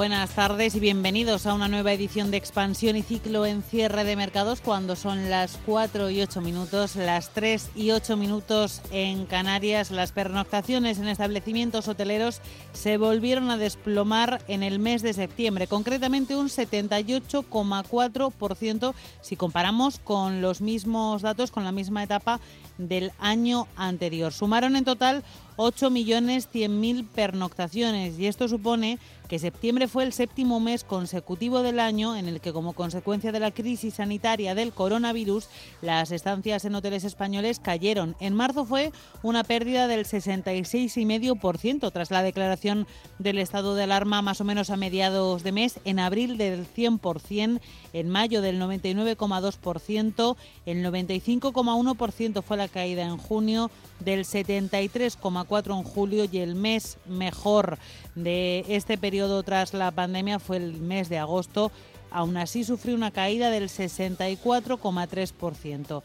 Buenas tardes y bienvenidos a una nueva edición de Expansión y Ciclo en cierre de mercados cuando son las 4 y 8 minutos, las 3 y 8 minutos en Canarias. Las pernoctaciones en establecimientos hoteleros se volvieron a desplomar en el mes de septiembre, concretamente un 78,4% si comparamos con los mismos datos, con la misma etapa del año anterior. Sumaron en total 8.100.000 pernoctaciones y esto supone que septiembre fue el séptimo mes consecutivo del año en el que, como consecuencia de la crisis sanitaria del coronavirus, las estancias en hoteles españoles cayeron. En marzo fue una pérdida del 66,5% tras la declaración del estado de alarma más o menos a mediados de mes, en abril del 100%, en mayo del 99,2%, el 95,1% fue la caída en junio, del 73,4% en julio y el mes mejor de este periodo tras la pandemia fue el mes de agosto. Aún así sufrió una caída del 64,3%.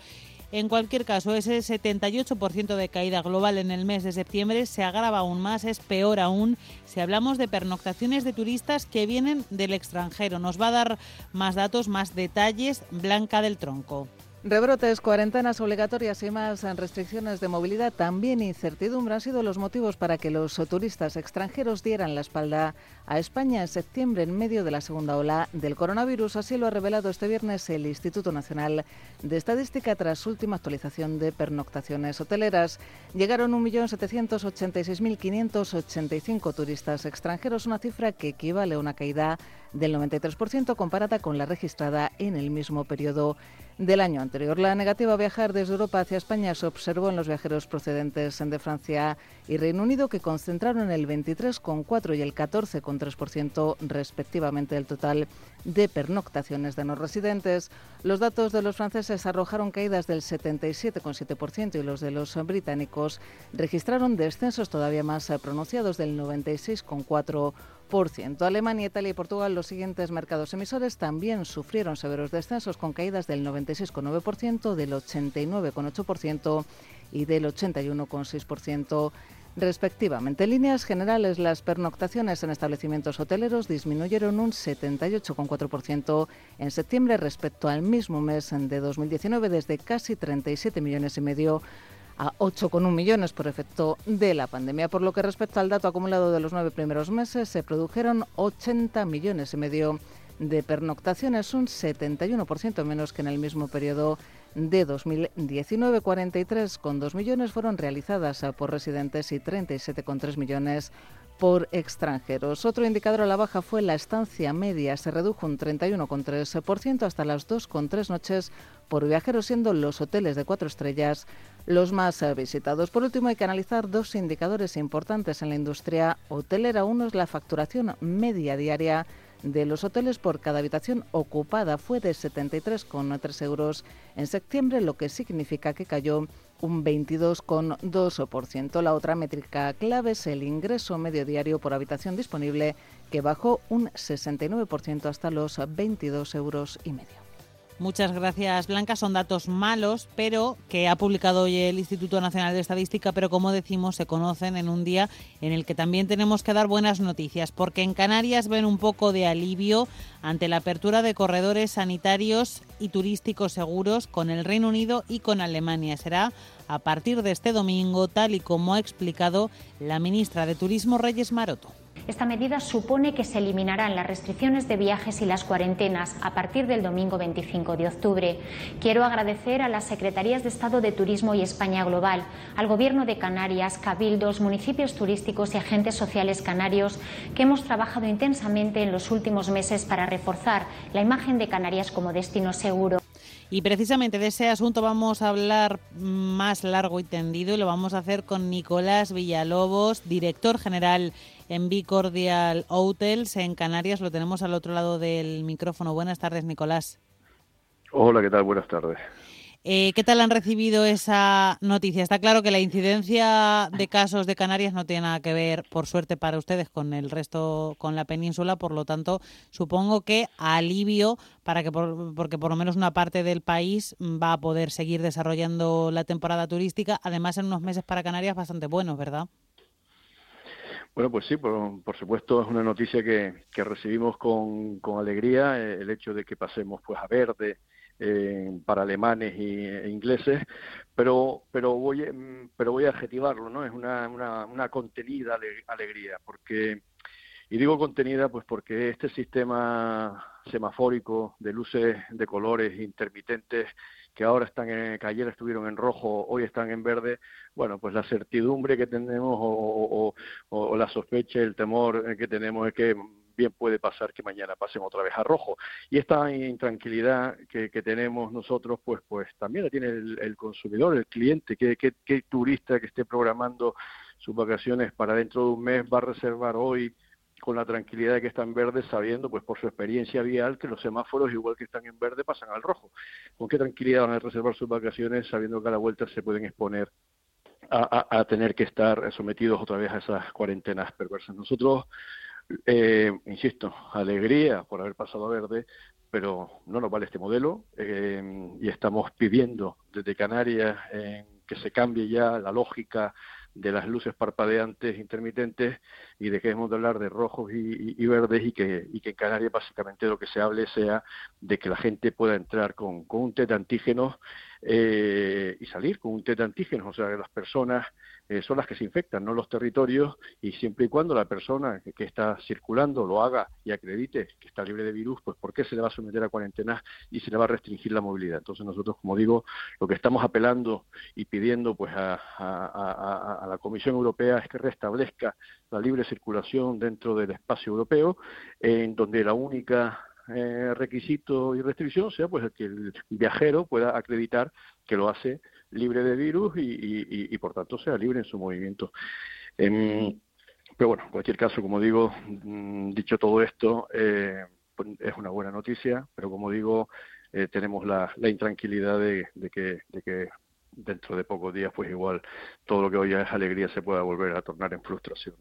En cualquier caso, ese 78% de caída global en el mes de septiembre se agrava aún más, es peor aún si hablamos de pernoctaciones de turistas que vienen del extranjero. Nos va a dar más datos, más detalles Blanca del Tronco. Rebrotes, cuarentenas obligatorias y más restricciones de movilidad, también incertidumbre han sido los motivos para que los turistas extranjeros dieran la espalda a España en septiembre en medio de la segunda ola del coronavirus. Así lo ha revelado este viernes el Instituto Nacional de Estadística tras última actualización de pernoctaciones hoteleras. Llegaron 1.786.585 turistas extranjeros, una cifra que equivale a una caída del 93% comparada con la registrada en el mismo periodo del año anterior. La negativa a viajar desde Europa hacia España se observó en los viajeros procedentes de Francia y Reino Unido, que concentraron el 23,4 y el 14,3% respectivamente del total de pernoctaciones de no residentes. Los datos de los franceses arrojaron caídas del 77,7% y los de los británicos registraron descensos todavía más pronunciados del 96,4%. Alemania, Italia y Portugal, los siguientes mercados emisores, también sufrieron severos descensos con caídas del 96,9%, del 89,8% y del 81,6% respectivamente. En líneas generales, las pernoctaciones en establecimientos hoteleros disminuyeron un 78,4% en septiembre respecto al mismo mes de 2019, desde casi 37 millones y medio a 8,1 millones por efecto de la pandemia. Por lo que respecta al dato acumulado de los nueve primeros meses, se produjeron 80 millones y medio de pernoctaciones, un 71% menos que en el mismo periodo de 2019. 43,2 millones fueron realizadas por residentes y 37,3 millones por extranjeros. Otro indicador a la baja fue la estancia media. Se redujo un 31,3% hasta las 2,3 noches por viajeros, siendo los hoteles de cuatro estrellas los más visitados. Por último, hay que analizar dos indicadores importantes en la industria hotelera. Uno es la facturación media diaria de los hoteles por cada habitación ocupada fue de 73,3 euros en septiembre, lo que significa que cayó un 22,2%. La otra métrica clave es el ingreso medio diario por habitación disponible, que bajó un 69% hasta los 22 euros. Muchas gracias, Blanca. Son datos malos, pero que ha publicado hoy el Instituto Nacional de Estadística, pero como decimos, se conocen en un día en el que también tenemos que dar buenas noticias, porque en Canarias ven un poco de alivio ante la apertura de corredores sanitarios y turísticos seguros con el Reino Unido y con Alemania. Será a partir de este domingo, tal y como ha explicado la ministra de Turismo, Reyes Maroto. Esta medida supone que se eliminarán las restricciones de viajes y las cuarentenas a partir del domingo 25 de octubre. Quiero agradecer a las Secretarías de Estado de Turismo y España Global, al Gobierno de Canarias, cabildos, municipios turísticos y agentes sociales canarios que hemos trabajado intensamente en los últimos meses para reforzar la imagen de Canarias como destino seguro. Y precisamente de ese asunto vamos a hablar más largo y tendido y lo vamos a hacer con Nicolás Villalobos, director general en Bicordial Hotels en Canarias. Lo tenemos al otro lado del micrófono. Buenas tardes, Nicolás. Hola, ¿qué tal? Buenas tardes. Eh, ¿Qué tal han recibido esa noticia? Está claro que la incidencia de casos de Canarias no tiene nada que ver, por suerte para ustedes, con el resto, con la península. Por lo tanto, supongo que alivio para que, porque por lo menos una parte del país va a poder seguir desarrollando la temporada turística. Además, en unos meses para Canarias bastante buenos, ¿verdad? Bueno, pues sí, por, supuesto es una noticia que, recibimos con, con alegría eh, el hecho de que pasemos pues a verde eh, para alemanes y, e ingleses, pero pero voy mm, pero voy a adjetivarlo, ¿no? Es una, una, una contenida alegría, porque y digo contenida pues porque este sistema semafórico de luces de colores intermitentes que ahora están en, que ayer estuvieron en rojo, hoy están en verde, bueno, pues la certidumbre que tenemos o, o, o la sospecha, el temor que tenemos es que bien puede pasar que mañana pasen otra vez a rojo. Y esta intranquilidad que, tenemos nosotros, pues, pues también la tiene el, consumidor, el cliente, que, que, turista que esté programando sus vacaciones para dentro de un mes va a reservar hoy con la tranquilidad de que están verdes, sabiendo, pues por su experiencia vial, que los semáforos, igual que están en verde, pasan al rojo. ¿Con qué tranquilidad van a reservar sus vacaciones sabiendo que a la vuelta se pueden exponer a, a tener que estar sometidos otra vez a esas cuarentenas perversas? Nosotros eh, insisto, alegría por haber pasado a verde, pero no nos vale este modelo eh, y estamos pidiendo desde Canarias que se cambie ya la lógica de las luces parpadeantes intermitentes y dejemos de hablar de rojos y, verdes y que, y que en Canarias básicamente lo que se hable sea de que la gente pueda entrar con, con un test de antígenos eh, y salir con un test de antígenos, o sea, que las personas eh, son las que se infectan, no los territorios, y siempre y cuando la persona que, está circulando lo haga y acredite que está libre de virus, pues ¿por qué se le va a someter a cuarentena y se le va a restringir la movilidad? Entonces nosotros, como digo, lo que estamos apelando y pidiendo pues a, a la Comisión Europea es que restablezca la libre circulación dentro del espacio europeo, en donde la única eh, requisito y restricción sea pues el que el viajero pueda acreditar que lo hace libre de virus y, por tanto sea libre en su movimiento. Em, pero bueno, en cualquier caso, como digo, mm, dicho todo esto, eh, pues, es una buena noticia, pero como digo, eh, tenemos la, intranquilidad de que dentro de pocos días, pues igual todo lo que hoy es alegría se pueda volver a tornar en frustración.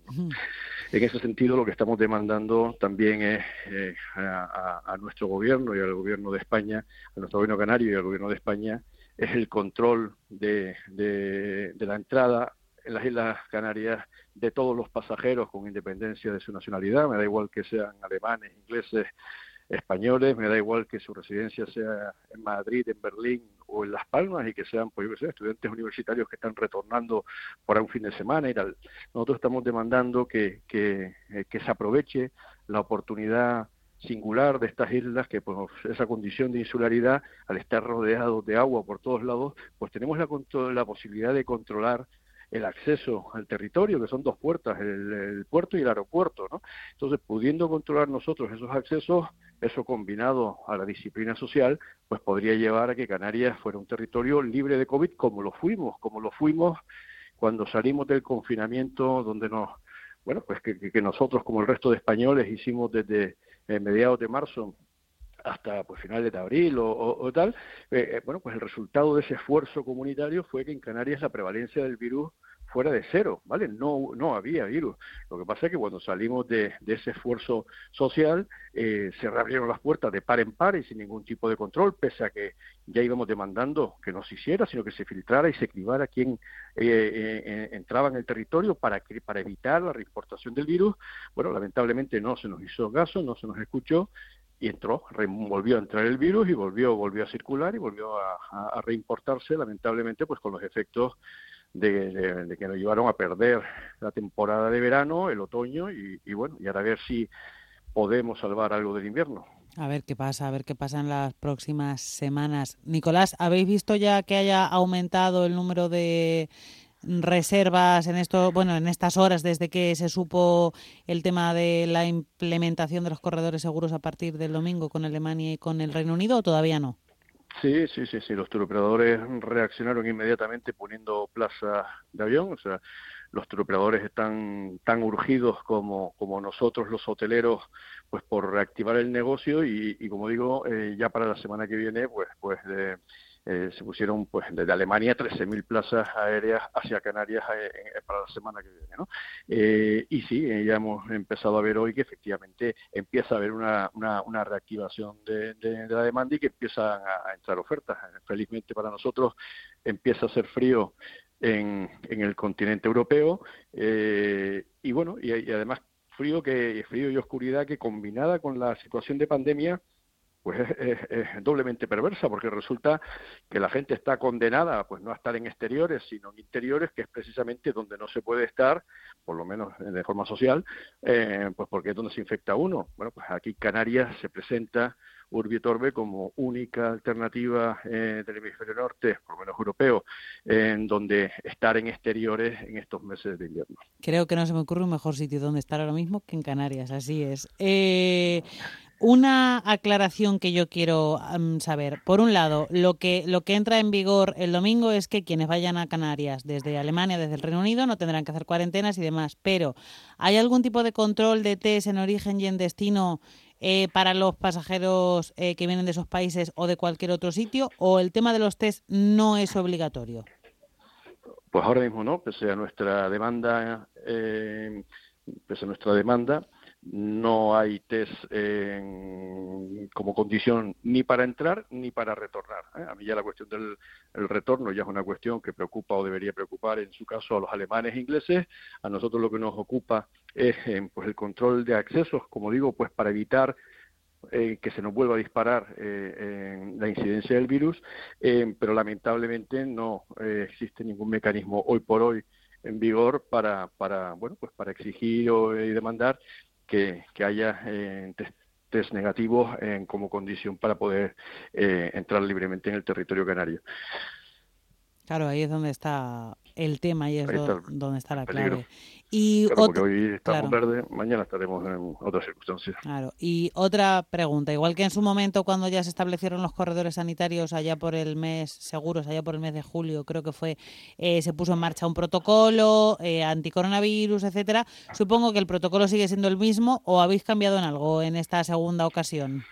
En ese sentido, lo que estamos demandando también es eh, a, nuestro gobierno y al gobierno de España, a nuestro gobierno canario y al gobierno de España, es el control de, de, la entrada en las Islas Canarias de todos los pasajeros con independencia de su nacionalidad, me da igual que sean alemanes, ingleses, españoles, me da igual que su residencia sea en Madrid, en Berlín o en Las Palmas y que sean, pues yo sé, estudiantes universitarios que están retornando por un fin de semana y tal. Nosotros estamos demandando que, que, eh, que se aproveche la oportunidad singular de estas islas que pues esa condición de insularidad al estar rodeados de agua por todos lados pues tenemos la, la posibilidad de controlar el acceso al territorio, que son dos puertas, el, puerto y el aeropuerto, ¿no? Entonces, pudiendo controlar nosotros esos accesos, eso combinado a la disciplina social, pues podría llevar a que Canarias fuera un territorio libre de COVID, como lo fuimos, como lo fuimos cuando salimos del confinamiento, donde nos, bueno, pues que, nosotros, como el resto de españoles, hicimos desde eh, mediados de marzo hasta pues finales de abril o, tal, eh, eh, bueno, pues el resultado de ese esfuerzo comunitario fue que en Canarias la prevalencia del virus fuera de cero, ¿vale? No, no había virus. Lo que pasa es que cuando salimos de, ese esfuerzo social, eh, se reabrieron las puertas de par en par y sin ningún tipo de control, pese a que ya íbamos demandando que no se hiciera, sino que se filtrara y se cribara quién eh, eh, entraba en el territorio para, para evitar la reimportación del virus. Bueno, lamentablemente no se nos hizo caso, no se nos escuchó y entró, volvió a entrar el virus y volvió, volvió a circular y volvió a, reimportarse, lamentablemente, pues con los efectos de, que nos llevaron a perder la temporada de verano, el otoño y, bueno, y ahora a ver si podemos salvar algo del invierno. A ver qué pasa, a ver qué pasa en las próximas semanas. Nicolás, ¿habéis visto ya que haya aumentado el número de reservas en esto, bueno, en estas horas desde que se supo el tema de la implementación de los corredores seguros a partir del domingo con Alemania y con el Reino Unido o todavía no? Sí, sí, sí, sí. Los turoperadores reaccionaron inmediatamente poniendo plazas de avión, o sea, los turoperadores están tan urgidos como, como nosotros los hoteleros pues por reactivar el negocio y, y como digo eh, ya para la semana que viene pues pues eh, eh, se pusieron pues desde Alemania 13.000 plazas aéreas hacia Canarias eh, eh, para la semana que viene. ¿no? y sí, ya hemos empezado a ver hoy que efectivamente empieza a haber una, una, reactivación de, la demanda y que empiezan a, entrar ofertas. Felizmente para nosotros empieza a ser frío en, en el continente europeo y bueno, y, y además frío que frío y oscuridad que combinada con la situación de pandemia pues es, doblemente perversa porque resulta que la gente está condenada pues no a estar en exteriores sino en interiores que es precisamente donde no se puede estar por lo menos de forma social eh, pues porque es donde se infecta uno bueno pues aquí Canarias se presenta Urbi Torbe como única alternativa eh, del hemisferio norte, por lo menos europeo, en donde estar en exteriores en estos meses de invierno. Creo que no se me ocurre un mejor sitio donde estar ahora mismo que en Canarias, así es. Eh, una aclaración que yo quiero saber. Por un lado, lo que, lo que entra en vigor el domingo es que quienes vayan a Canarias desde Alemania, desde el Reino Unido, no tendrán que hacer cuarentenas y demás. Pero, ¿hay algún tipo de control de test en origen y en destino eh, para los pasajeros eh, que vienen de esos países o de cualquier otro sitio? ¿O el tema de los test no es obligatorio? Pues ahora mismo no, pese a nuestra demanda, eh, pese a nuestra demanda, no hay test como condición ni para entrar ni para retornar. ¿eh? A mí ya la cuestión del retorno ya es una cuestión que preocupa o debería preocupar en su caso a los alemanes e ingleses. A nosotros lo que nos ocupa es eh, pues el control de accesos, como digo, pues para evitar eh, que se nos vuelva a disparar la incidencia del virus, pero lamentablemente no existe ningún mecanismo hoy por hoy en vigor para, para bueno pues para exigir y demandar que, haya eh, test, negativos como condición para poder eh, entrar libremente en el territorio canario. Claro, ahí es donde está el tema y es donde está la clave. Y porque hoy estamos verde, mañana estaremos en otras circunstancias. Claro. Y otra pregunta, igual que en su momento cuando ya se establecieron los corredores sanitarios allá por el mes, seguros, allá por el mes de julio, creo que fue, eh, se puso en marcha un protocolo eh, anticoronavirus, etcétera. Supongo que el protocolo sigue siendo el mismo o habéis cambiado en algo en esta segunda ocasión.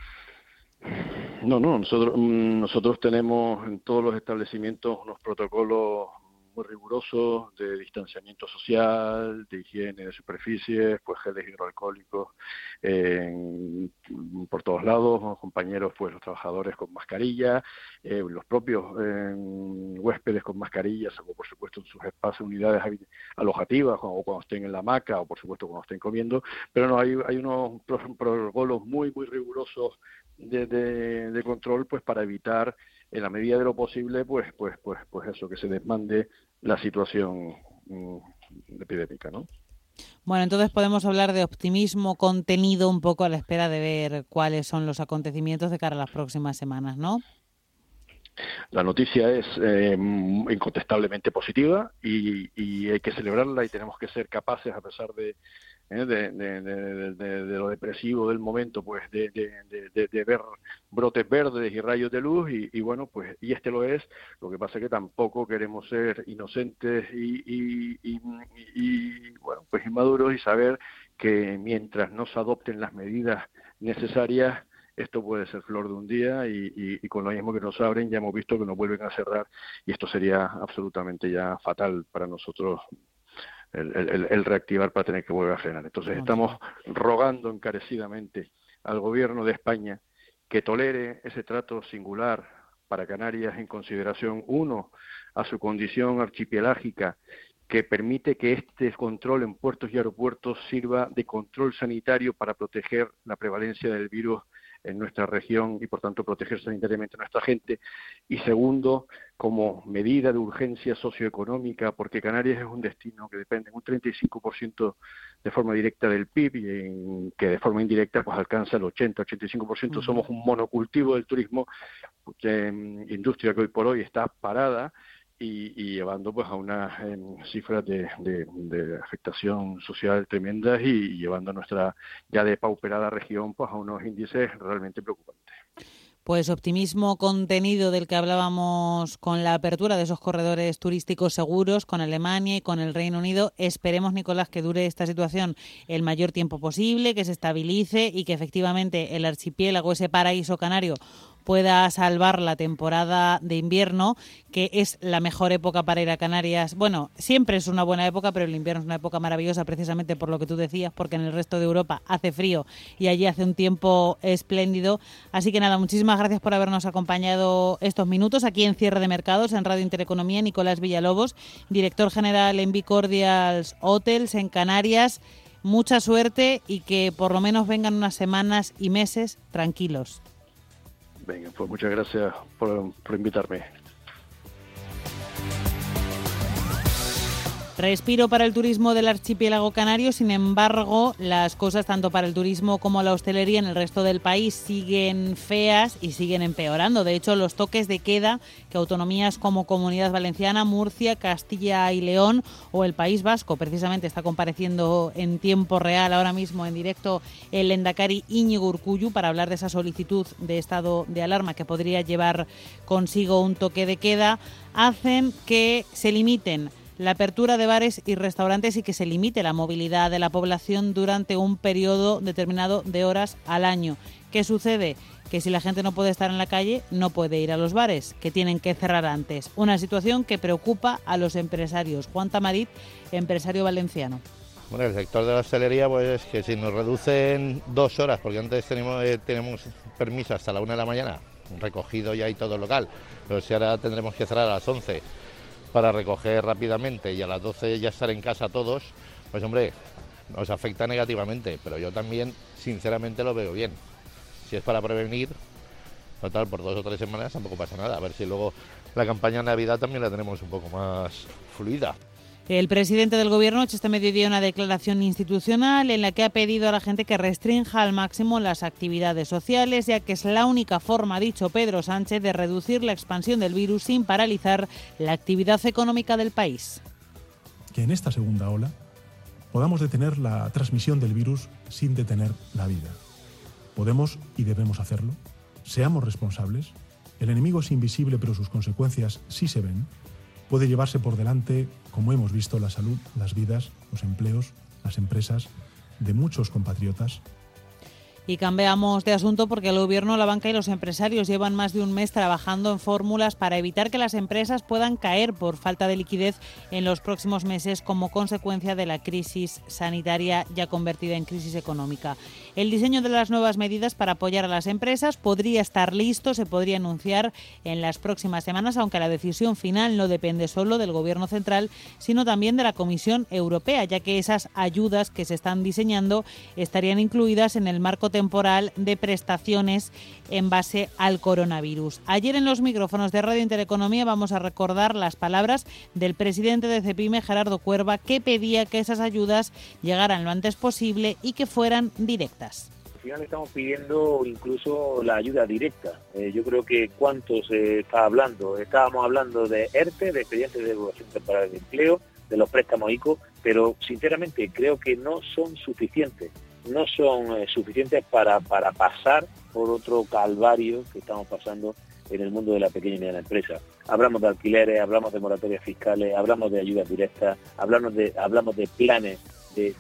No, no, nosotros, mm, nosotros tenemos en todos los establecimientos unos protocolos muy rigurosos de distanciamiento social, de higiene de superficies, pues geles hidroalcohólicos por todos lados, los compañeros, pues los trabajadores con mascarilla, eh, los propios huéspedes con mascarillas, o por supuesto en sus espacios, unidades alojativas, o cuando estén en la hamaca, o por supuesto cuando estén comiendo, pero no, hay, hay unos protocolos muy, muy rigurosos de, de control, pues para evitar en la medida de lo posible, pues, pues, pues, pues eso, que se desmande la situación mm, epidémica, ¿no? Bueno, entonces podemos hablar de optimismo contenido un poco a la espera de ver cuáles son los acontecimientos de cara a las próximas semanas, ¿no? La noticia es eh, incontestablemente positiva y, y, hay que celebrarla y tenemos que ser capaces, a pesar de, ¿eh? de, lo depresivo del momento, pues de, ver brotes verdes y rayos de luz y, bueno, pues y este lo es, lo que pasa es que tampoco queremos ser inocentes y, y, bueno, pues inmaduros y saber que mientras no se adopten las medidas necesarias, esto puede ser flor de un día y, con lo mismo que nos abren ya hemos visto que nos vuelven a cerrar y esto sería absolutamente ya fatal para nosotros el, reactivar para tener que volver a frenar. Entonces estamos rogando encarecidamente al gobierno de España que tolere ese trato singular para Canarias en consideración, uno, a su condición archipelágica que permite que este control en puertos y aeropuertos sirva de control sanitario para proteger la prevalencia del virus en nuestra región y por tanto proteger sanitariamente a nuestra gente. Y segundo, como medida de urgencia socioeconómica, porque Canarias es un destino que depende un 35% de forma directa del PIB y en, que de forma indirecta pues alcanza el 80-85%. Somos un monocultivo del turismo, industria que hoy por hoy está parada y, llevando pues a unas cifras de, afectación social tremendas y, llevando a nuestra ya depauperada región pues a unos índices realmente preocupantes. Pues optimismo contenido del que hablábamos con la apertura de esos corredores turísticos seguros con Alemania y con el Reino Unido. Esperemos, Nicolás, que dure esta situación el mayor tiempo posible, que se estabilice y que efectivamente el archipiélago, ese paraíso canario, pueda salvar la temporada de invierno, que es la mejor época para ir a Canarias. Bueno, siempre es una buena época, pero el invierno es una época maravillosa precisamente por lo que tú decías, porque en el resto de Europa hace frío y allí hace un tiempo espléndido. Así que nada, muchísimas gracias por habernos acompañado estos minutos aquí en Cierre de Mercados, en Radio Intereconomía. Nicolás Villalobos, director general en Bicordials Hotels en Canarias. Mucha suerte y que por lo menos vengan unas semanas y meses tranquilos. Venga, pues muchas gracias por, por invitarme. Respiro para el turismo del archipiélago canario, sin embargo, las cosas tanto para el turismo como la hostelería en el resto del país siguen feas y siguen empeorando. De hecho, los toques de queda que autonomías como Comunidad Valenciana, Murcia, Castilla y León o el País Vasco, precisamente está compareciendo en tiempo real ahora mismo en directo el Endacari Íñigo Urcuyu para hablar de esa solicitud de estado de alarma que podría llevar consigo un toque de queda, hacen que se limiten la apertura de bares y restaurantes y que se limite la movilidad de la población durante un periodo determinado de horas al año. ¿Qué sucede? Que si la gente no puede estar en la calle, no puede ir a los bares, que tienen que cerrar antes. Una situación que preocupa a los empresarios. Juan Tamarit, empresario valenciano. Bueno, el sector de la hostelería, pues que si nos reducen dos horas, porque antes tenemos, eh, tenemos permiso hasta la una de la mañana, recogido ya y todo local, pero si ahora tendremos que cerrar a las 11 para recoger rápidamente y a las 12 ya estar en casa todos, pues hombre, nos afecta negativamente, pero yo también sinceramente lo veo bien. Si es para prevenir, total, por dos o tres semanas tampoco pasa nada. A ver si luego la campaña de Navidad también la tenemos un poco más fluida. El presidente del Gobierno ha hecho este mediodía una declaración institucional en la que ha pedido a la gente que restrinja al máximo las actividades sociales, ya que es la única forma, ha dicho Pedro Sánchez, de reducir la expansión del virus sin paralizar la actividad económica del país. Que en esta segunda ola podamos detener la transmisión del virus sin detener la vida. Podemos y debemos hacerlo. Seamos responsables. El enemigo es invisible, pero sus consecuencias sí se ven puede llevarse por delante, como hemos visto, la salud, las vidas, los empleos, las empresas de muchos compatriotas y cambiamos de asunto porque el Gobierno, la banca y los empresarios llevan más de un mes trabajando en fórmulas para evitar que las empresas puedan caer por falta de liquidez en los próximos meses como consecuencia de la crisis sanitaria ya convertida en crisis económica. El diseño de las nuevas medidas para apoyar a las empresas podría estar listo, se podría anunciar en las próximas semanas, aunque la decisión final no depende solo del Gobierno central, sino también de la Comisión Europea, ya que esas ayudas que se están diseñando estarían incluidas en el marco temporal de prestaciones en base al coronavirus. Ayer en los micrófonos de Radio Intereconomía vamos a recordar las palabras del presidente de Cepime, Gerardo Cuerva, que pedía que esas ayudas llegaran lo antes posible y que fueran directas Al final estamos pidiendo incluso la ayuda directa. Eh, yo creo que cuánto se está hablando. Estábamos hablando de ERTE, de expedientes de evaluación temporal de empleo, de los préstamos ICO, pero sinceramente creo que no son suficientes no son eh, suficientes para, para pasar por otro calvario que estamos pasando en el mundo de la pequeña y mediana empresa. Hablamos de alquileres, hablamos de moratorias fiscales, hablamos de ayudas directas, hablamos de, hablamos de planes de,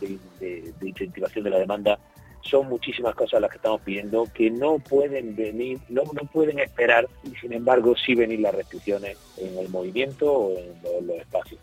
incentivación de la demanda. Son muchísimas cosas las que estamos pidiendo que no pueden venir, no, no pueden esperar y sin embargo sí venir las restricciones en el movimiento o en los espacios.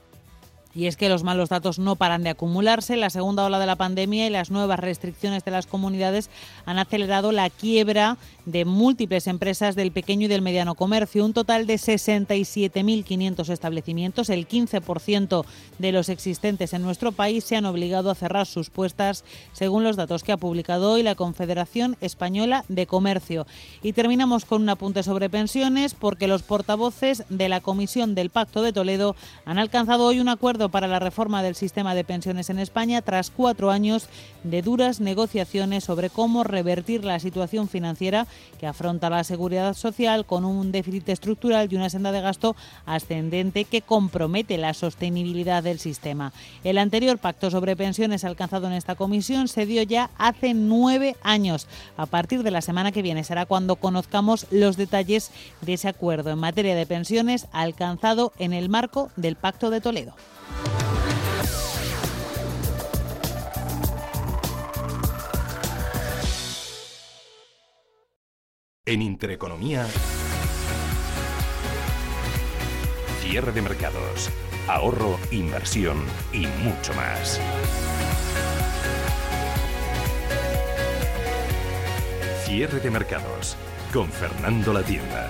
Y es que los malos datos no paran de acumularse. La segunda ola de la pandemia y las nuevas restricciones de las comunidades han acelerado la quiebra de múltiples empresas del pequeño y del mediano comercio. Un total de 67.500 establecimientos, el 15% de los existentes en nuestro país, se han obligado a cerrar sus puestas, según los datos que ha publicado hoy la Confederación Española de Comercio. Y terminamos con un apunte sobre pensiones, porque los portavoces de la Comisión del Pacto de Toledo han alcanzado hoy un acuerdo para la reforma del sistema de pensiones en España tras cuatro años de duras negociaciones sobre cómo revertir la situación financiera que afronta la seguridad social con un déficit estructural y una senda de gasto ascendente que compromete la sostenibilidad del sistema. El anterior pacto sobre pensiones alcanzado en esta comisión se dio ya hace nueve años. A partir de la semana que viene será cuando conozcamos los detalles de ese acuerdo en materia de pensiones alcanzado en el marco del Pacto de Toledo. En Intereconomía, cierre de mercados, ahorro, inversión y mucho más. Cierre de mercados con Fernando La Tienda.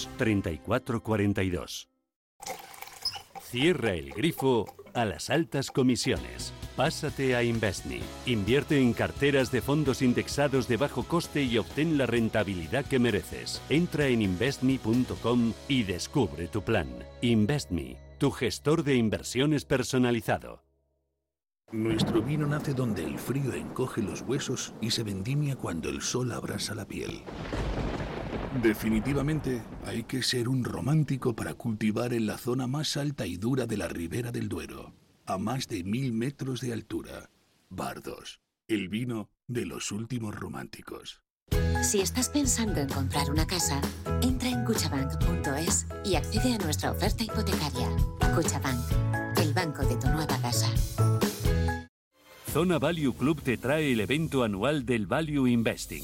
3442. Cierra el grifo a las altas comisiones. Pásate a Investme. Invierte en carteras de fondos indexados de bajo coste y obtén la rentabilidad que mereces. Entra en investme.com y descubre tu plan. Investme, tu gestor de inversiones personalizado. Nuestro vino nace donde el frío encoge los huesos y se vendimia cuando el sol abrasa la piel. Definitivamente hay que ser un romántico para cultivar en la zona más alta y dura de la ribera del Duero, a más de mil metros de altura. Bardos, el vino de los últimos románticos. Si estás pensando en comprar una casa, entra en cuchabank.es y accede a nuestra oferta hipotecaria. Cuchabank, el banco de tu nueva casa. Zona Value Club te trae el evento anual del Value Investing,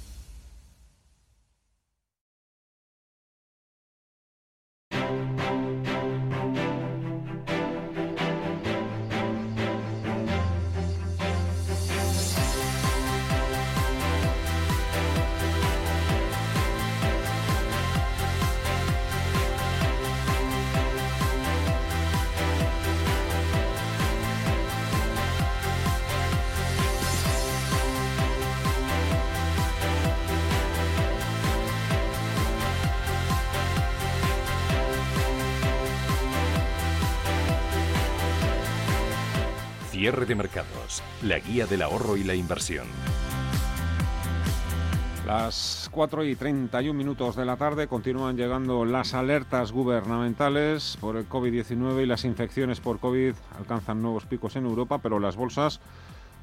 Cierre de mercados, la guía del ahorro y la inversión. Las 4 y 31 minutos de la tarde continúan llegando las alertas gubernamentales por el COVID-19 y las infecciones por COVID alcanzan nuevos picos en Europa, pero las bolsas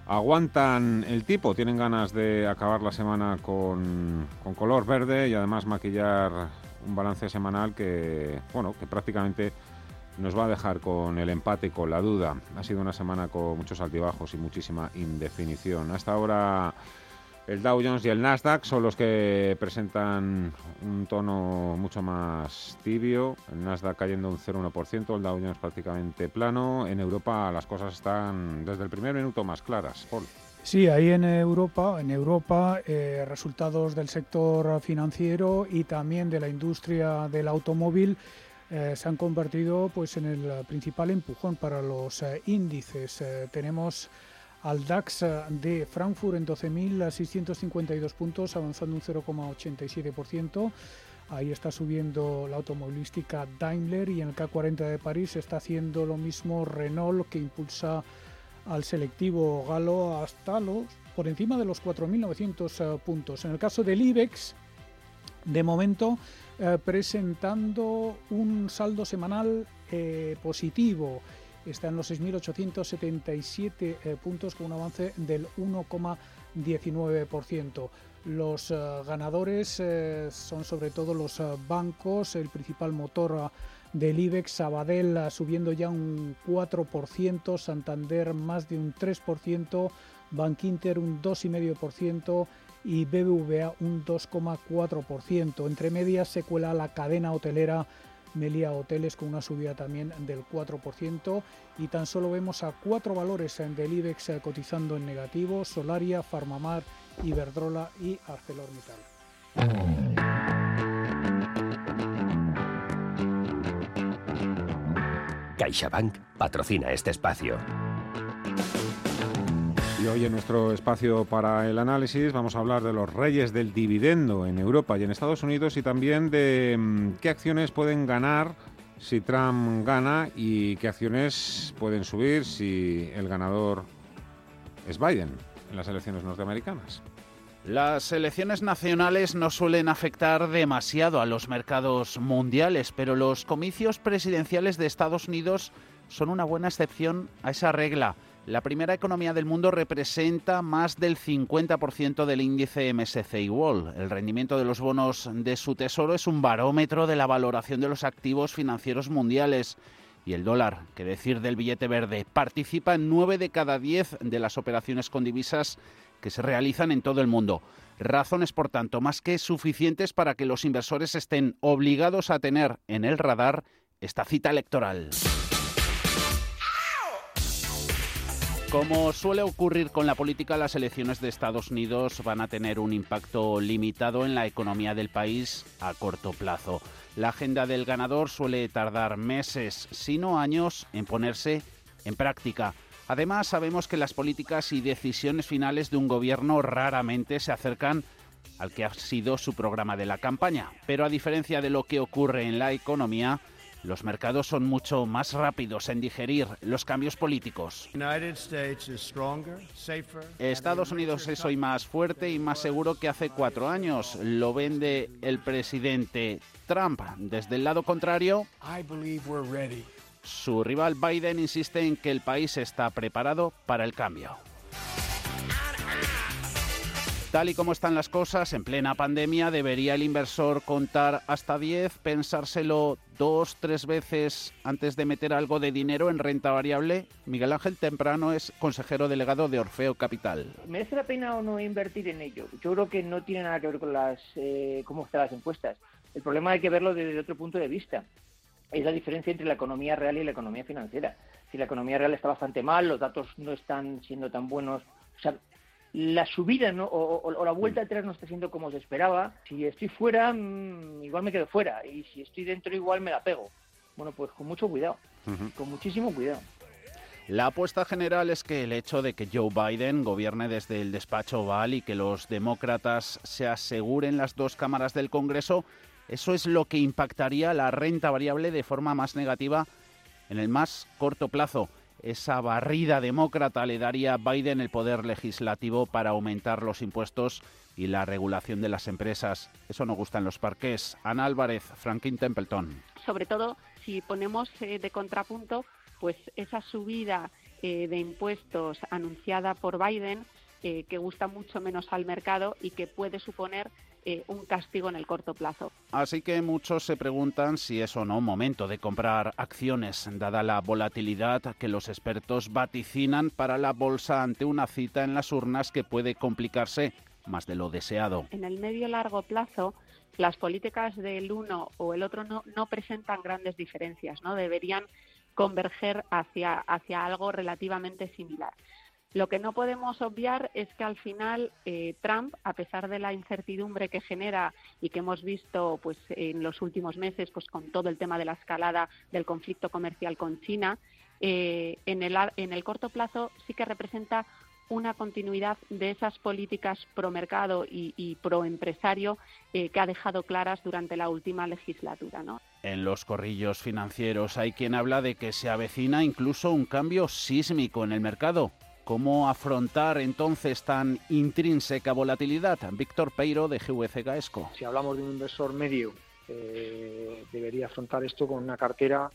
aguantan el tipo, tienen ganas de acabar la semana con, con color verde y además maquillar un balance semanal que, bueno, que prácticamente nos va a dejar con el empate con la duda. Ha sido una semana con muchos altibajos y muchísima indefinición. Hasta ahora el Dow Jones y el Nasdaq son los que presentan un tono mucho más tibio. El Nasdaq cayendo un 0,1%, el Dow Jones prácticamente plano. En Europa las cosas están desde el primer minuto más claras. Paul. Sí, ahí en Europa, en Europa, eh, resultados del sector financiero y también de la industria del automóvil eh, se han convertido pues en el principal empujón para los eh, índices. Eh, tenemos al DAX de Frankfurt en 12.652 puntos, avanzando un 0,87%. Ahí está subiendo la automovilística Daimler y en el K40 de París está haciendo lo mismo Renault que impulsa al selectivo galo hasta los por encima de los 4.900 eh, puntos. En el caso del IBEX, de momento eh, presentando un saldo semanal eh, positivo. Está en los 6.877 puntos con un avance del 1,19%. Los ganadores son sobre todo los bancos, el principal motor del IBEX, Sabadell subiendo ya un 4%, Santander más de un 3%, Bankinter un 2,5% y BBVA un 2,4%. Entre medias se cuela la cadena hotelera Melia Hoteles con una subida también del 4% y tan solo vemos a cuatro valores del IBEX cotizando en negativo, Solaria, Farmamar, Iberdrola y ArcelorMittal. CaixaBank patrocina este espacio. Y hoy en nuestro espacio para el análisis vamos a hablar de los reyes del dividendo en Europa y en Estados Unidos y también de mm, qué acciones pueden ganar si Trump gana y qué acciones pueden subir si el ganador es Biden en las elecciones norteamericanas. Las elecciones nacionales no suelen afectar demasiado a los mercados mundiales, pero los comicios presidenciales de Estados Unidos son una buena excepción a esa regla. La primera economía del mundo representa más del 50% del índice MSCI World. El rendimiento de los bonos de su tesoro es un barómetro de la valoración de los activos financieros mundiales. Y el dólar, que decir del billete verde, participa en 9 de cada 10 de las operaciones con divisas que se realizan en todo el mundo. Razones, por tanto, más que suficientes para que los inversores estén obligados a tener en el radar esta cita electoral. Como suele ocurrir con la política, las elecciones de Estados Unidos van a tener un impacto limitado en la economía del país a corto plazo. La agenda del ganador suele tardar meses, si no años, en ponerse en práctica. Además, sabemos que las políticas y decisiones finales de un gobierno raramente se acercan al que ha sido su programa de la campaña. Pero a diferencia de lo que ocurre en la economía, los mercados son mucho más rápidos en digerir los cambios políticos. Estados Unidos es hoy más fuerte y más seguro que hace cuatro años. Lo vende el presidente Trump. Desde el lado contrario, su rival Biden insiste en que el país está preparado para el cambio. Tal y como están las cosas, en plena pandemia, ¿debería el inversor contar hasta 10, pensárselo dos, tres veces antes de meter algo de dinero en renta variable? Miguel Ángel Temprano es consejero delegado de Orfeo Capital. ¿Merece la pena o no invertir en ello? Yo creo que no tiene nada que ver con las eh, cómo están las encuestas. El problema hay que verlo desde otro punto de vista. Es la diferencia entre la economía real y la economía financiera. Si la economía real está bastante mal, los datos no están siendo tan buenos, o sea, la subida o, la vuelta atrás no está siendo como se esperaba. Si estoy fuera, mm, igual me quedo fuera. Y si estoy dentro, igual me la pego. Bueno, pues con mucho cuidado. Con muchísimo cuidado. La apuesta general es que el hecho de que Joe Biden gobierne desde el despacho Oval y que los demócratas se aseguren las dos cámaras del Congreso, eso es lo que impactaría la renta variable de forma más negativa en el más corto plazo esa barrida demócrata le daría a Biden el poder legislativo para aumentar los impuestos y la regulación de las empresas. Eso no gusta en los parques. Ana Álvarez, Franklin Templeton. Sobre todo si ponemos eh, de contrapunto pues esa subida eh, de impuestos anunciada por Biden eh, que gusta mucho menos al mercado y que puede suponer eh, un castigo en el corto plazo. Así que muchos se preguntan si es o no momento de comprar acciones, dada la volatilidad que los expertos vaticinan para la bolsa ante una cita en las urnas que puede complicarse más de lo deseado. En el medio largo plazo, las políticas del uno o el otro no, no presentan grandes diferencias, ¿no? Deberían converger hacia, hacia algo relativamente similar. Lo que no podemos obviar es que al final eh, Trump, a pesar de la incertidumbre que genera y que hemos visto pues, en los últimos meses pues, con todo el tema de la escalada del conflicto comercial con China, eh, en, el, en el corto plazo sí que representa una continuidad de esas políticas pro mercado y, pro empresario eh, que ha dejado claras durante la última legislatura. ¿no? En los corrillos financieros hay quien habla de que se avecina incluso un cambio sísmico en el mercado. ¿Cómo afrontar entonces tan intrínseca volatilidad? Víctor Peiro de GVC Gaesco. Si hablamos de un inversor medio, eh, debería afrontar esto con una cartera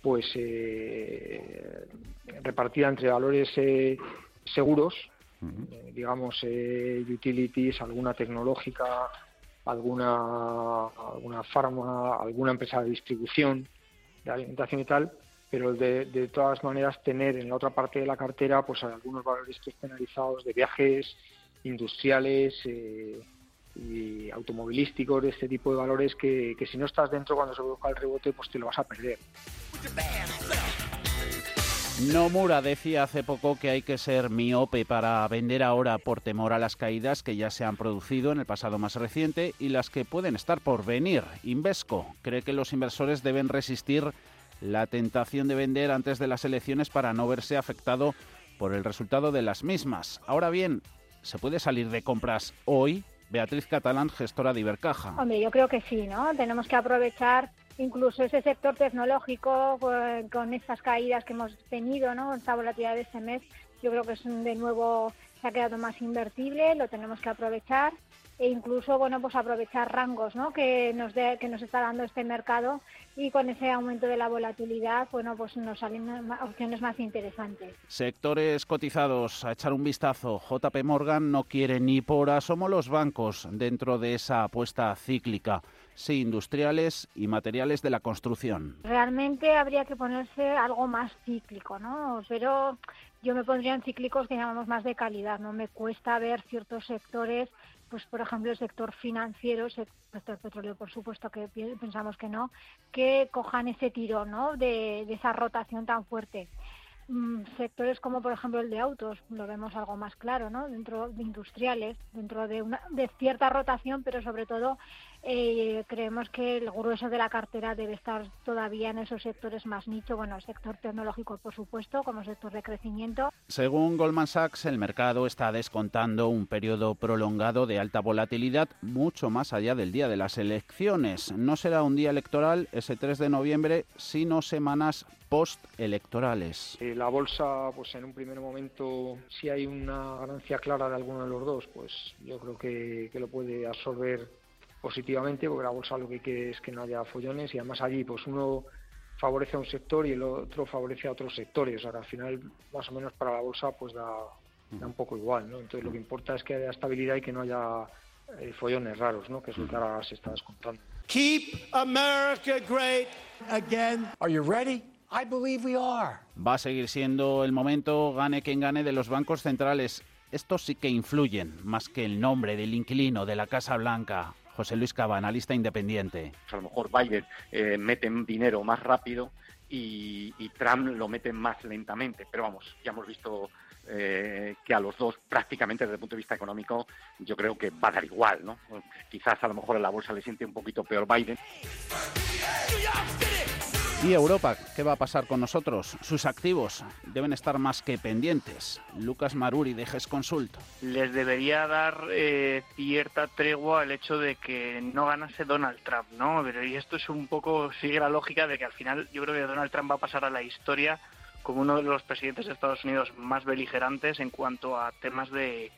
pues eh, repartida entre valores eh, seguros, digamos utilities, alguna tecnológica, alguna alguna farma, alguna empresa de distribución de alimentación y tal, pero de, de, todas maneras tener en la otra parte de la cartera pues algunos valores penalizados de viajes industriales eh, y automovilísticos de este tipo de valores que, que, si no estás dentro cuando se produzca el rebote pues te lo vas a perder. Nomura decía hace poco que hay que ser miope para vender ahora por temor a las caídas que ya se han producido en el pasado más reciente y las que pueden estar por venir. Invesco cree que los inversores deben resistir la tentación de vender antes de las elecciones para no verse afectado por el resultado de las mismas. Ahora bien, ¿se puede salir de compras hoy? Beatriz Catalán, gestora de Ibercaja. Hombre, yo creo que sí, ¿no? Tenemos que aprovechar incluso ese sector tecnológico con estas caídas que hemos tenido, ¿no? Esta volatilidad de este mes, yo creo que es de nuevo se ha quedado más invertible, lo tenemos que aprovechar e incluso bueno pues aprovechar rangos ¿no? que nos que nos está dando este mercado y con ese aumento de la volatilidad bueno pues nos salen opciones más interesantes. Sectores cotizados a echar un vistazo. JP Morgan no quiere ni por asomo los bancos dentro de esa apuesta cíclica. Sí industriales y materiales de la construcción. Realmente habría que ponerse algo más cíclico no pero yo me pondría en cíclicos que llamamos más de calidad no me cuesta ver ciertos sectores pues por ejemplo el sector financiero, el sector petróleo por supuesto que pensamos que no, que cojan ese tiro ¿no? de, de esa rotación tan fuerte. Mm, sectores como por ejemplo el de autos, lo vemos algo más claro, ¿no? Dentro de industriales, dentro de una de cierta rotación, pero sobre todo eh, creemos que el grueso de la cartera debe estar todavía en esos sectores más nicho, bueno, el sector tecnológico por supuesto, como sector de crecimiento. Según Goldman Sachs, el mercado está descontando un periodo prolongado de alta volatilidad mucho más allá del día de las elecciones. No será un día electoral ese 3 de noviembre, sino semanas postelectorales. Eh, la bolsa, pues en un primer momento, si hay una ganancia clara de alguno de los dos, pues yo creo que, lo puede absorber positivamente, porque la bolsa lo que quiere es que no haya follones y además allí, pues uno favorece a un sector y el otro favorece a otros sectores. O sea, que al final, más o menos para la bolsa, pues da, da un poco igual, ¿no? Entonces lo que importa es que haya estabilidad y que no haya eh, follones raros, ¿no? Que es lo que ahora se está descontando. Keep America great again. Are you ready? I believe we are. Va a seguir siendo el momento, gane quien gane, de los bancos centrales. Estos sí que influyen, más que el nombre del inquilino de la Casa Blanca. José Luis Cava, analista independiente. A lo mejor Biden eh, mete dinero más rápido y, Trump lo mete más lentamente. Pero vamos, ya hemos visto eh, que a los dos prácticamente desde el punto de vista económico yo creo que va a dar igual, ¿no? Quizás a lo mejor en la bolsa le siente un poquito peor Biden. ¿Y Europa? ¿Qué va a pasar con nosotros? Sus activos deben estar más que pendientes. Lucas Maruri de GES Consult. Les debería dar eh, cierta tregua el hecho de que no ganase Donald Trump, ¿no? Pero y esto es un poco, sigue la lógica de que al final yo creo que Donald Trump va a pasar a la historia como uno de los presidentes de Estados Unidos más beligerantes en cuanto a temas de,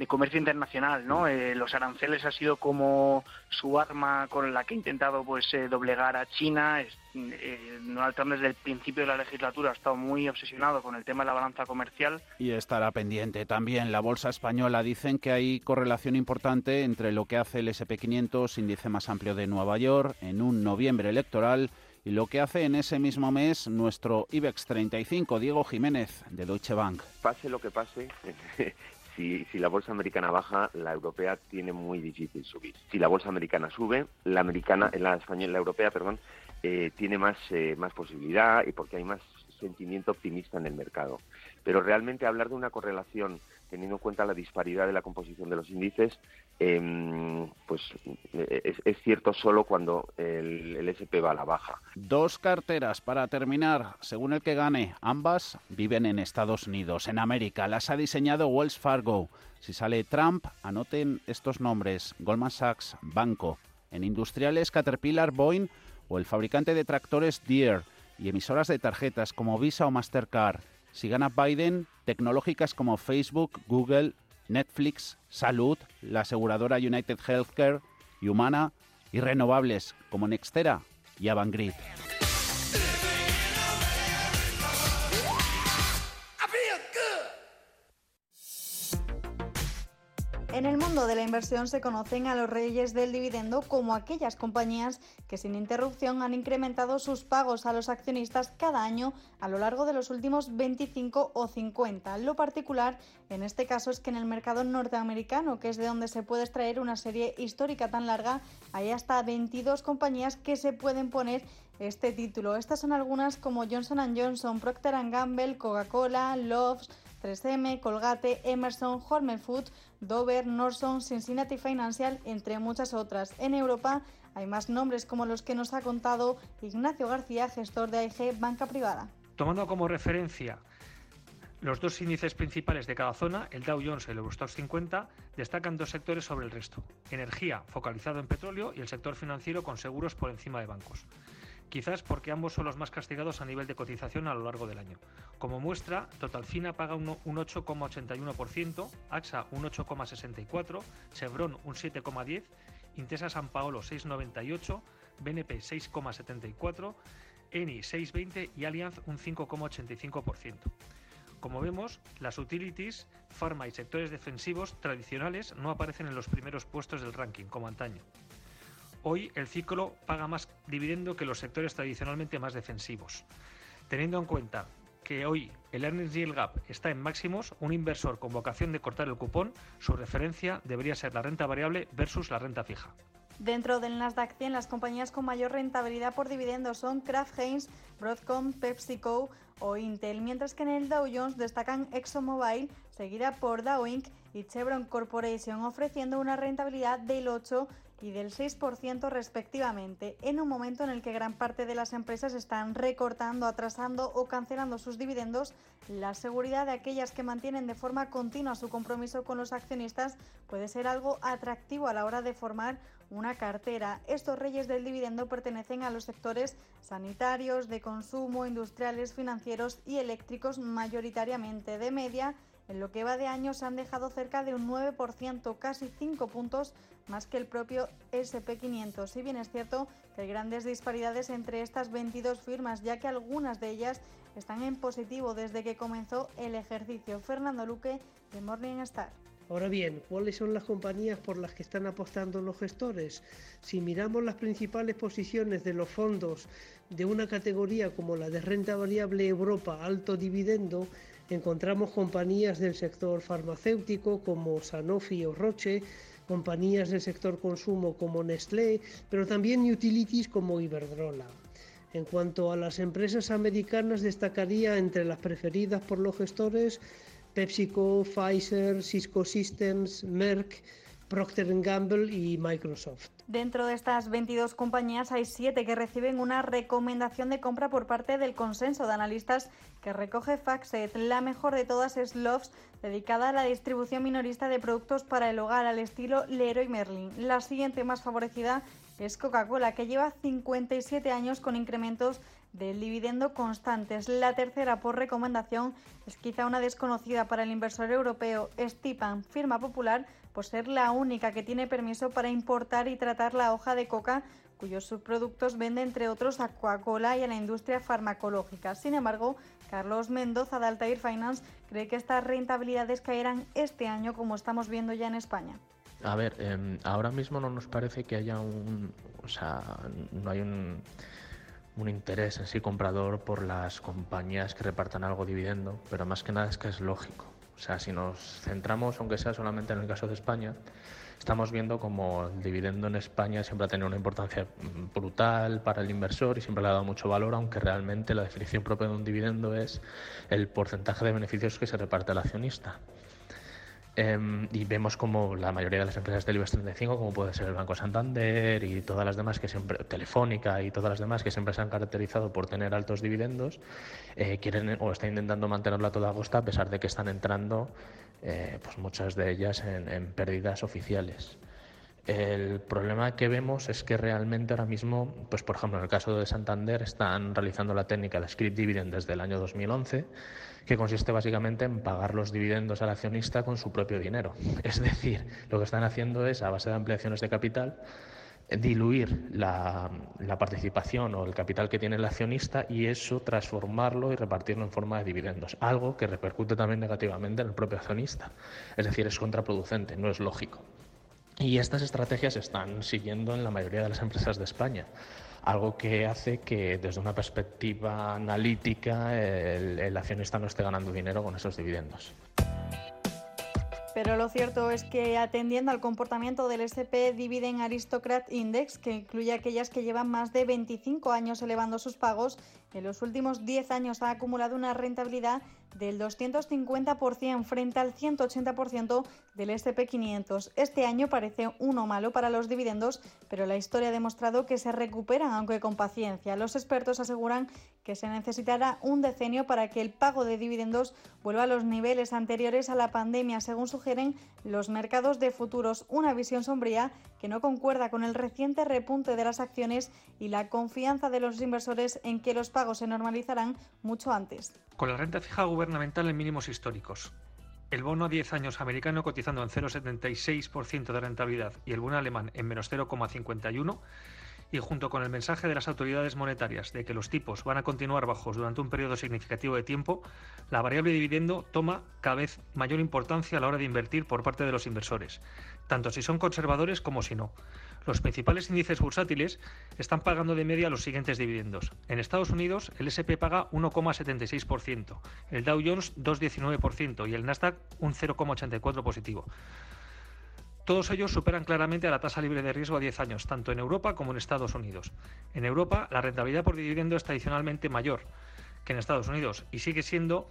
de comercio internacional, ¿no? Eh, los aranceles ha sido como su arma con la que ha intentado pues eh, doblegar a China. Eh, Donald Trump desde el principio de la legislatura ha estado muy obsesionado con el tema de la balanza comercial. Y estará pendiente también la bolsa española. Dicen que hay correlación importante entre lo que hace el SP500, índice más amplio de Nueva York, en un noviembre electoral y lo que hace en ese mismo mes nuestro IBEX 35, Diego Jiménez, de Deutsche Bank. Pase lo que pase, si, la bolsa americana baja, la europea tiene muy difícil subir. Si la bolsa americana sube, la americana, la española, la europea, perdón, eh, tiene más, eh, más posibilidad y porque hay más sentimiento optimista en el mercado. Pero realmente hablar de una correlación teniendo en cuenta la disparidad de la composición de los índices, em, pues es, cierto solo cuando el, el, SP va a la baja. Dos carteras para terminar, según el que gane, ambas viven en Estados Unidos, en América. Las ha diseñado Wells Fargo. Si sale Trump, anoten estos nombres: Goldman Sachs, Banco. En industriales, Caterpillar, Boeing o el fabricante de tractores Deere y emisoras de tarjetas como Visa o Mastercard. Si gana Biden, tecnológicas como Facebook, Google, Netflix, Salud, la aseguradora United Healthcare, Humana y renovables como Nextera y Avangrid. La inversión se conocen a los reyes del dividendo como aquellas compañías que sin interrupción han incrementado sus pagos a los accionistas cada año a lo largo de los últimos 25 o 50. Lo particular en este caso es que en el mercado norteamericano, que es de donde se puede extraer una serie histórica tan larga, hay hasta 22 compañías que se pueden poner este título. Estas son algunas como Johnson Johnson, Procter Gamble, Coca-Cola, Loves, 3M, Colgate, Emerson, Hormel Food, Dover, Norson, Cincinnati Financial, entre muchas otras. En Europa hay más nombres como los que nos ha contado Ignacio García, gestor de AIG Banca Privada. Tomando como referencia los dos índices principales de cada zona, el Dow Jones y el Eurostoxx 50, destacan dos sectores sobre el resto. Energía, focalizado en petróleo, y el sector financiero con seguros por encima de bancos quizás porque ambos son los más castigados a nivel de cotización a lo largo del año. Como muestra, Totalfina paga un, 8,81%, AXA un 8,64%, Chevron un 7,10%, Intesa San Paolo 6,98%, BNP 6,74%, Eni 6,20% y Allianz un 5,85%. Como vemos, las utilities, pharma y sectores defensivos tradicionales no aparecen en los primeros puestos del ranking, como antaño. Hoy el ciclo paga más dividendo que los sectores tradicionalmente más defensivos. Teniendo en cuenta que hoy el earnings yield gap está en máximos, un inversor con vocación de cortar el cupón, su referencia debería ser la renta variable versus la renta fija. Dentro del Nasdaq 100, las compañías con mayor rentabilidad por dividendos son Kraft Heinz, Broadcom, PepsiCo o Intel, mientras que en el Dow Jones destacan ExxonMobil, seguida por Dow Inc. y Chevron Corporation, ofreciendo una rentabilidad del 8 y del 6% respectivamente, en un momento en el que gran parte de las empresas están recortando, atrasando o cancelando sus dividendos, la seguridad de aquellas que mantienen de forma continua su compromiso con los accionistas puede ser algo atractivo a la hora de formar una cartera. Estos reyes del dividendo pertenecen a los sectores sanitarios, de consumo, industriales, financieros y eléctricos mayoritariamente de media en lo que va de año se han dejado cerca de un 9%, casi 5 puntos más que el propio SP500. Si bien es cierto que hay grandes disparidades entre estas 22 firmas, ya que algunas de ellas están en positivo desde que comenzó el ejercicio. Fernando Luque, de Morningstar. Ahora bien, ¿cuáles son las compañías por las que están apostando los gestores? Si miramos las principales posiciones de los fondos de una categoría como la de renta variable Europa alto dividendo, encontramos compañías del sector farmacéutico como Sanofi o Roche, compañías del sector consumo como Nestlé, pero también utilities como Iberdrola. En cuanto a las empresas americanas, destacaría entre las preferidas por los gestores PepsiCo, Pfizer, Cisco Systems, Merck, Procter Gamble y Microsoft. Dentro de estas 22 compañías hay siete que reciben una recomendación de compra por parte del consenso de analistas que recoge Faxet. La mejor de todas es Loves, dedicada a la distribución minorista de productos para el hogar al estilo Leroy Merlin. La siguiente más favorecida es Coca-Cola, que lleva 57 años con incrementos del dividendo constantes. La tercera por recomendación es quizá una desconocida para el inversor europeo, Stipan, firma popular, por ser la única que tiene permiso para importar y tratar la hoja de coca cuyos subproductos vende entre otros a Coca-Cola y a la industria farmacológica. Sin embargo, Carlos Mendoza de Altair Finance cree que estas rentabilidades caerán este año como estamos viendo ya en España. A ver, em, ahora mismo no nos parece que haya un, o sea, no hay un un interés en sí comprador por las compañías que repartan algo dividendo, pero más que nada es que es lógico. O sea, si nos centramos, aunque sea solamente en el caso de España, estamos viendo como el dividendo en España siempre ha tenido una importancia brutal para el inversor y siempre le ha dado mucho valor, aunque realmente la definición propia de un dividendo es el porcentaje de beneficios que se reparte al accionista. Em, y vemos como la mayoría de las empresas del IBEX 35, como puede ser el Banco Santander y todas las demás que siempre, Telefónica y todas las demás que siempre se han caracterizado por tener altos dividendos, eh, quieren o están intentando mantenerlo a toda costa a pesar de que están entrando eh, pues muchas de ellas en, pérdidas oficiales. El problema que vemos es que realmente ahora mismo, pues por ejemplo en el caso de Santander, están realizando la técnica de script dividend desde el año 2011, que consiste básicamente en pagar los dividendos al accionista con su propio dinero. Es decir, lo que están haciendo es, a base de ampliaciones de capital, diluir la, participación o el capital que tiene el accionista y eso transformarlo y repartirlo en forma de dividendos, algo que repercute también negativamente en el propio accionista. Es decir, es contraproducente, no es lógico. Y estas estrategias se están siguiendo en la mayoría de las empresas de España, algo que hace que desde una perspectiva analítica el, accionista no esté ganando dinero con esos dividendos. Pero lo cierto es que atendiendo al comportamiento del SP Dividend Aristocrat Index, que incluye aquellas que llevan más de 25 años elevando sus pagos, en los últimos 10 años ha acumulado una rentabilidad del 250% frente al 180% del SP500. Este año parece uno malo para los dividendos, pero la historia ha demostrado que se recuperan, aunque con paciencia. Los expertos aseguran que se necesitará un decenio para que el pago de dividendos vuelva a los niveles anteriores a la pandemia, según sugieren los mercados de futuros. Una visión sombría que no concuerda con el reciente repunte de las acciones y la confianza de los inversores en que los pagos se normalizarán mucho antes. Con la renta fija gubernamental en mínimos históricos, el bono a 10 años americano cotizando en 0,76% de rentabilidad y el bono alemán en menos 0,51%, y junto con el mensaje de las autoridades monetarias de que los tipos van a continuar bajos durante un periodo significativo de tiempo, la variable dividendo toma cada vez mayor importancia a la hora de invertir por parte de los inversores, tanto si son conservadores como si no. Los principales índices bursátiles están pagando de media los siguientes dividendos. En Estados Unidos, el SP paga 1,76%, el Dow Jones 2,19% y el Nasdaq un 0,84% positivo. Todos ellos superan claramente a la tasa libre de riesgo a 10 años, tanto en Europa como en Estados Unidos. En Europa, la rentabilidad por dividendo es tradicionalmente mayor que en Estados Unidos y sigue siendo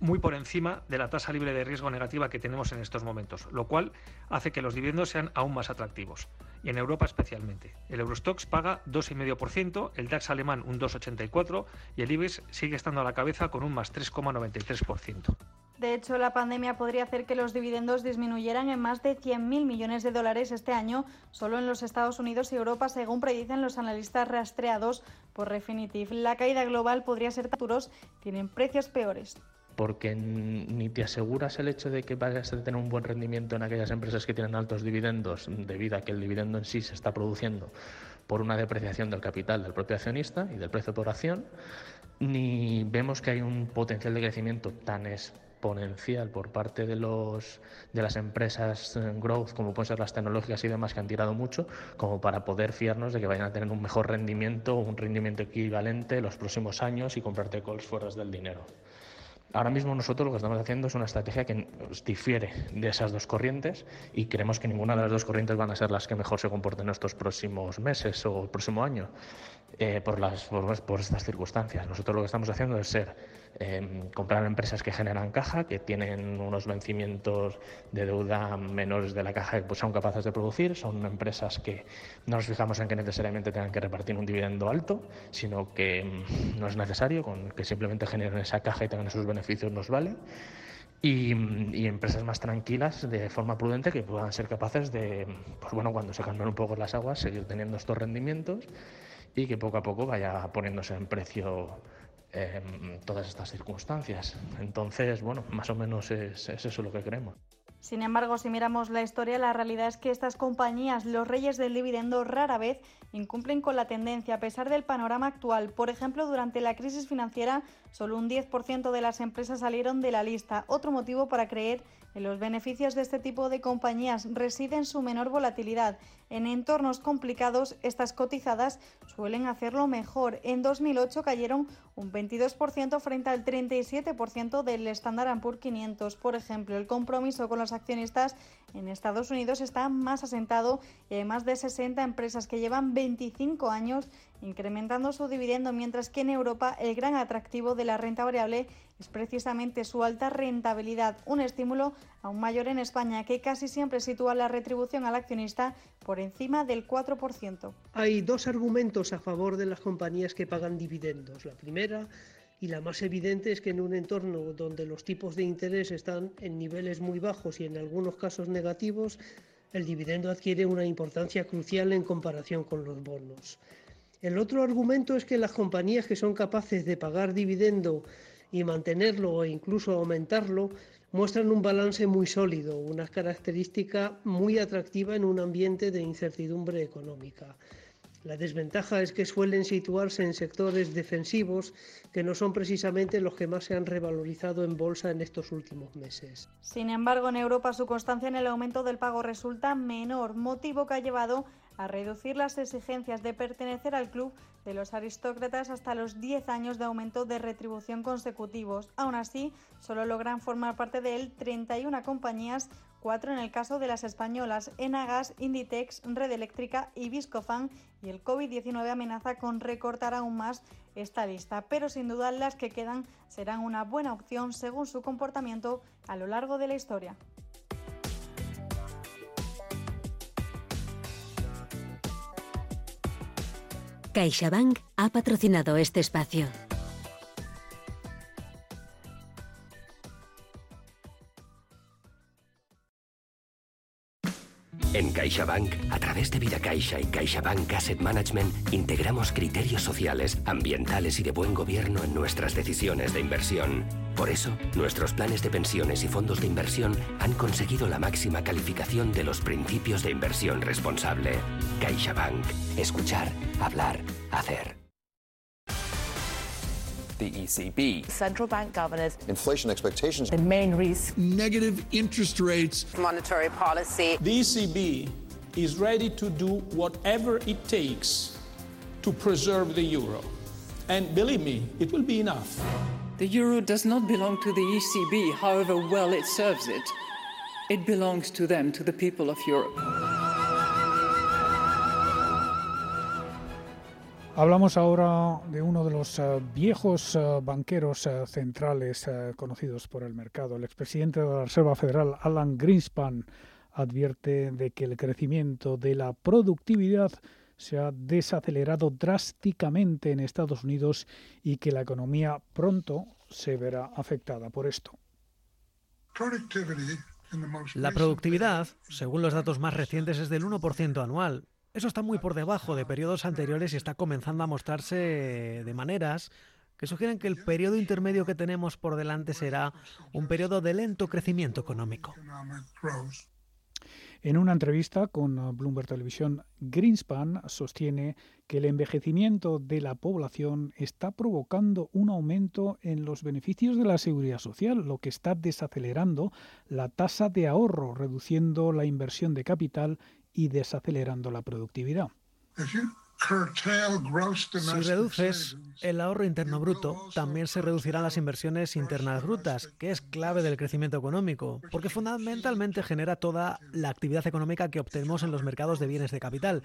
muy por encima de la tasa libre de riesgo negativa que tenemos en estos momentos, lo cual hace que los dividendos sean aún más atractivos, y en Europa especialmente. El Eurostox paga 2,5%, el DAX alemán un 2,84% y el IBEX sigue estando a la cabeza con un más 3,93%. De hecho, la pandemia podría hacer que los dividendos disminuyeran en más de 100.000 millones de dólares este año, solo en los Estados Unidos y Europa, según predicen los analistas rastreados por Refinitiv. La caída global podría ser futuros, tienen precios peores porque ni te aseguras el hecho de que vayas a tener un buen rendimiento en aquellas empresas que tienen altos dividendos, debido a que el dividendo en sí se está produciendo por una depreciación del capital del propio accionista y del precio por acción, ni vemos que hay un potencial de crecimiento tan exponencial por parte de, los, de las empresas eh, growth, como pueden ser las tecnológicas y demás, que han tirado mucho, como para poder fiarnos de que vayan a tener un mejor rendimiento, un rendimiento equivalente en los próximos años y comprarte calls fuera del dinero. Ahora mismo nosotros lo que estamos haciendo es una estrategia que difiere de esas dos corrientes y creemos que ninguna de las dos corrientes van a ser las que mejor se comporten en estos próximos meses o próximo año eh, por, las, por estas circunstancias. Nosotros lo que estamos haciendo es ser eh, comprar empresas que generan caja, que tienen unos vencimientos de deuda menores de la caja que pues, son capaces de producir. Son empresas que no nos fijamos en que necesariamente tengan que repartir un dividendo alto, sino que mm, no es necesario, con que simplemente generen esa caja y tengan esos beneficios nos vale. Y, y, empresas más tranquilas de forma prudente que puedan ser capaces de, pues bueno, cuando se cambien un poco las aguas, seguir teniendo estos rendimientos y que poco a poco vaya poniéndose en precio todas estas circunstancias. Entonces, bueno, más o menos es, es eso lo que creemos. Sin embargo, si miramos la historia, la realidad es que estas compañías, los reyes del dividendo, rara vez incumplen con la tendencia a pesar del panorama actual. Por ejemplo, durante la crisis financiera, solo un 10% de las empresas salieron de la lista. Otro motivo para creer en los beneficios de este tipo de compañías reside en su menor volatilidad. En entornos complicados, estas cotizadas suelen hacerlo mejor. En 2008 cayeron un 22% frente al 37% del Standard Poor's 500. Por ejemplo, el compromiso con los accionistas en Estados Unidos está más asentado y hay más de 60 empresas que llevan 25 años incrementando su dividendo, mientras que en Europa el gran atractivo de la renta variable es precisamente su alta rentabilidad, un estímulo aún mayor en España, que casi siempre sitúa la retribución al accionista por encima del 4%. Hay dos argumentos a favor de las compañías que pagan dividendos. La primera y la más evidente es que en un entorno donde los tipos de interés están en niveles muy bajos y en algunos casos negativos, el dividendo adquiere una importancia crucial en comparación con los bonos. El otro argumento es que las compañías que son capaces de pagar dividendo y mantenerlo e incluso aumentarlo muestran un balance muy sólido, una característica muy atractiva en un ambiente de incertidumbre económica. La desventaja es que suelen situarse en sectores defensivos que no son precisamente los que más se han revalorizado en bolsa en estos últimos meses. Sin embargo, en Europa su constancia en el aumento del pago resulta menor, motivo que ha llevado a reducir las exigencias de pertenecer al club de los aristócratas hasta los 10 años de aumento de retribución consecutivos. Aún así, solo logran formar parte de él 31 compañías, cuatro en el caso de las españolas Enagas, Inditex, Red Eléctrica y Viscofan, y el COVID-19 amenaza con recortar aún más esta lista, pero sin duda las que quedan serán una buena opción según su comportamiento a lo largo de la historia. CaixaBank ha patrocinado este espacio. En CaixaBank, a través de Vida Caixa y CaixaBank Asset Management, integramos criterios sociales, ambientales y de buen gobierno en nuestras decisiones de inversión. Por eso, nuestros planes de pensiones y fondos de inversión han conseguido la máxima calificación de los principios de inversión responsable. CaixaBank. Escuchar, hablar, hacer. The ECB. Central bank governors. Inflation expectations. The main risk. Negative interest rates. Monetary policy. The ECB is ready to do whatever it takes to preserve the euro. And believe me, it will be enough. The euro does not belong to the ECB, however well it serves it. It belongs to them, to the people of Europe. Hablamos ahora de uno de los uh, viejos uh, banqueros uh, centrales conocidos por el mercado. El expresidente de la Reserva Federal, Alan Greenspan, advierte de que el crecimiento de la productividad se ha desacelerado drásticamente en Estados Unidos y que la economía pronto se verá afectada por esto. La productividad, según los datos más recientes, es del 1% anual, eso está muy por debajo de periodos anteriores y está comenzando a mostrarse de maneras que sugieren que el periodo intermedio que tenemos por delante será un periodo de lento crecimiento económico. En una entrevista con Bloomberg Televisión, Greenspan sostiene que el envejecimiento de la población está provocando un aumento en los beneficios de la seguridad social, lo que está desacelerando la tasa de ahorro, reduciendo la inversión de capital y desacelerando la productividad. Si reduces el ahorro interno bruto, también se reducirán las inversiones internas brutas, que es clave del crecimiento económico, porque fundamentalmente genera toda la actividad económica que obtenemos en los mercados de bienes de capital.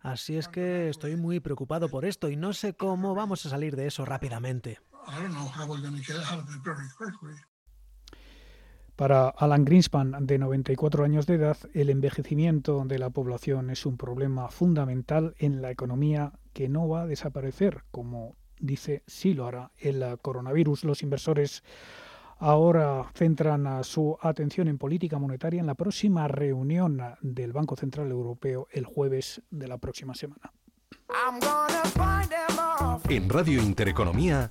Así es que estoy muy preocupado por esto y no sé cómo vamos a salir de eso rápidamente. Para Alan Greenspan, de 94 años de edad, el envejecimiento de la población es un problema fundamental en la economía que no va a desaparecer, como dice sí lo hará el coronavirus. Los inversores ahora centran su atención en política monetaria en la próxima reunión del Banco Central Europeo el jueves de la próxima semana. En Radio Intereconomía,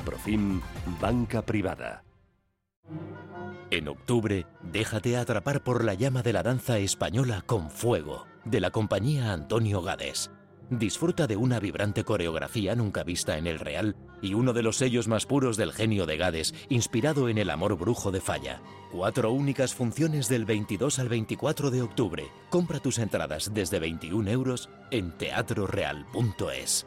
Profim Banca Privada. En octubre, déjate atrapar por la llama de la danza española con fuego, de la compañía Antonio Gades Disfruta de una vibrante coreografía nunca vista en el real y uno de los sellos más puros del genio de Gades, inspirado en el amor brujo de Falla. Cuatro únicas funciones del 22 al 24 de octubre. Compra tus entradas desde 21 euros en teatroreal.es.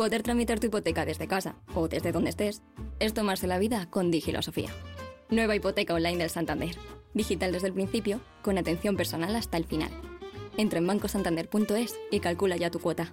Poder tramitar tu hipoteca desde casa o desde donde estés es tomarse la vida con Digilosofía. Nueva hipoteca online del Santander. Digital desde el principio, con atención personal hasta el final. Entra en bancosantander.es y calcula ya tu cuota.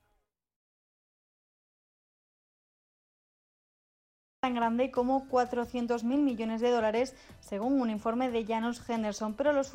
Tan grande como 400.000 millones de dólares, según un informe de Janos Henderson, pero los